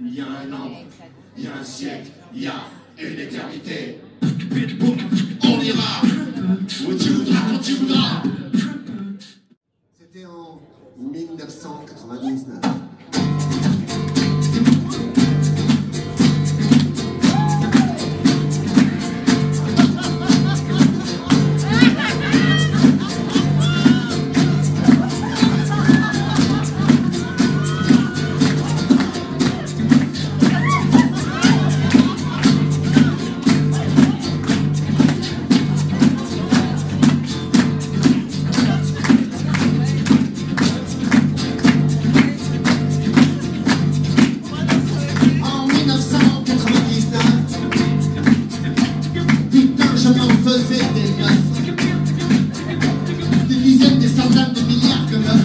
il y a un an, il y a un siècle, il y a une éternité. On ira où tu voudras, quand tu voudras. C'était en 1999.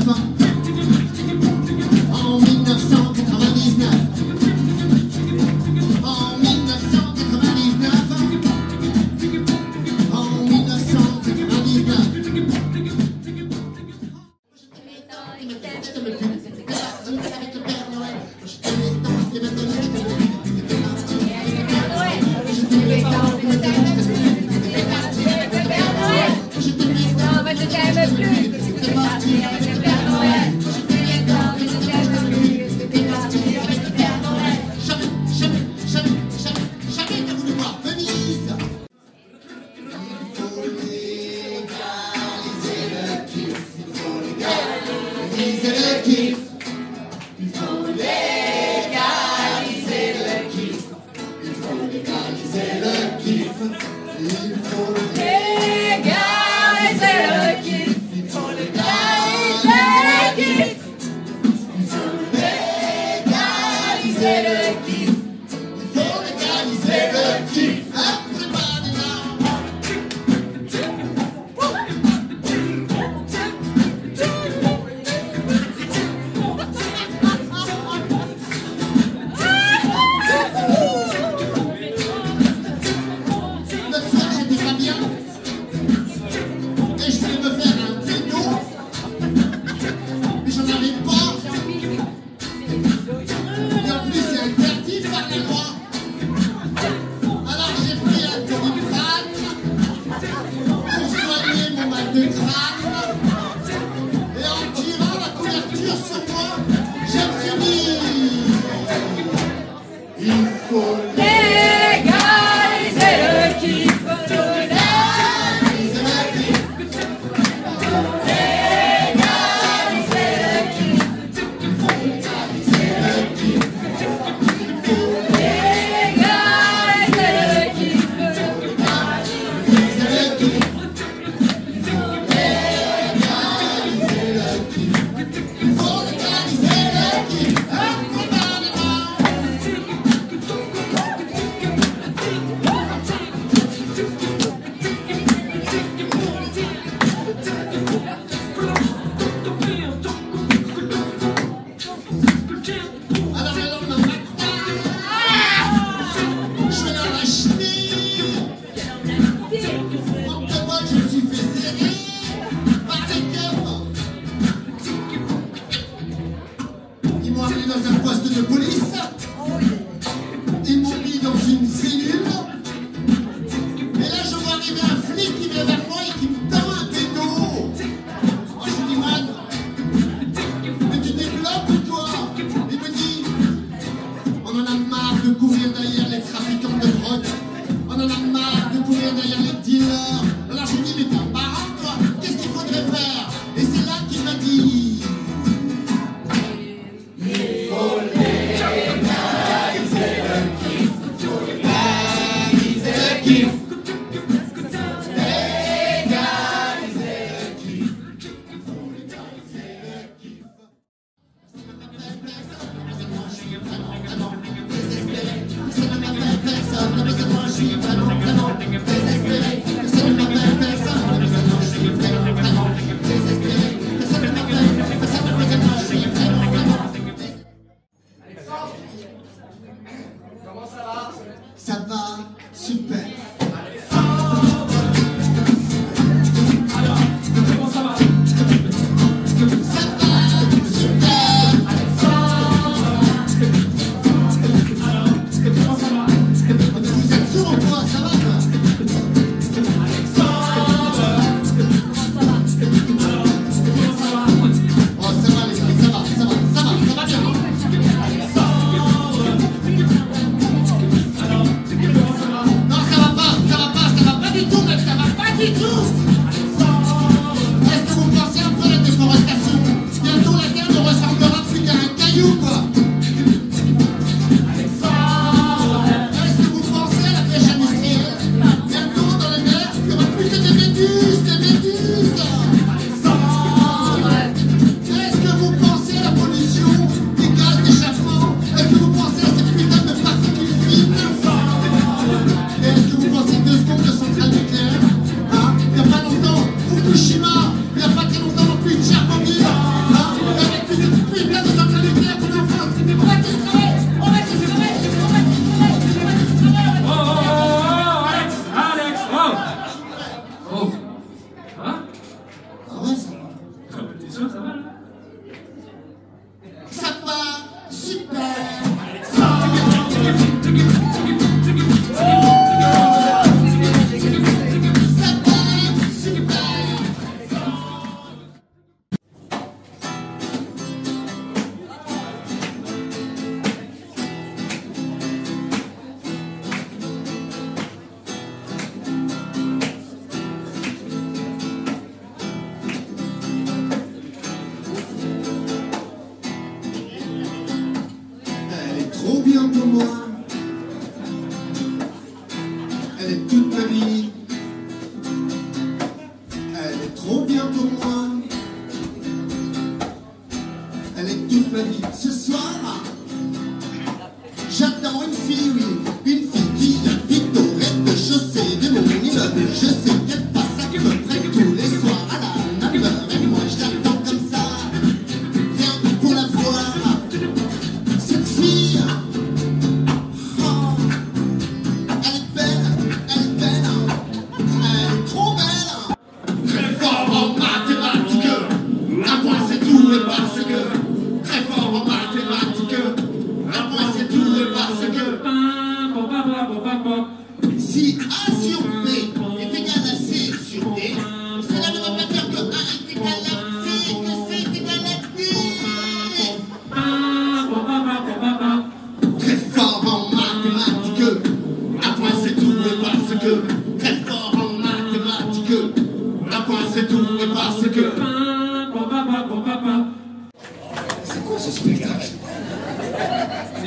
ます。to the police. moi. Elle est toute ma vie. Elle est trop bien pour moi. Elle est toute ma vie. Ce soir, j'attends une fille, oui, une fille qui habite au rez-de-chaussée de mon. Je sais C'est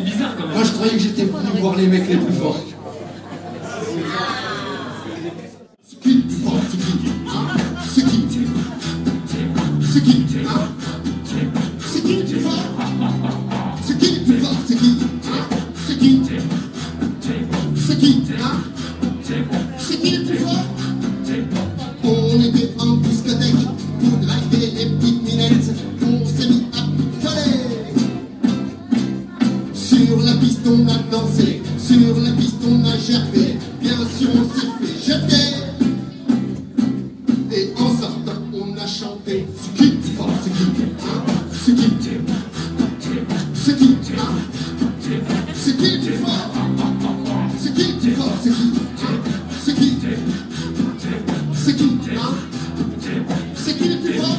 bizarre quand même. Moi je croyais que j'étais venu voir les mecs les plus forts. C'est qui le plus fort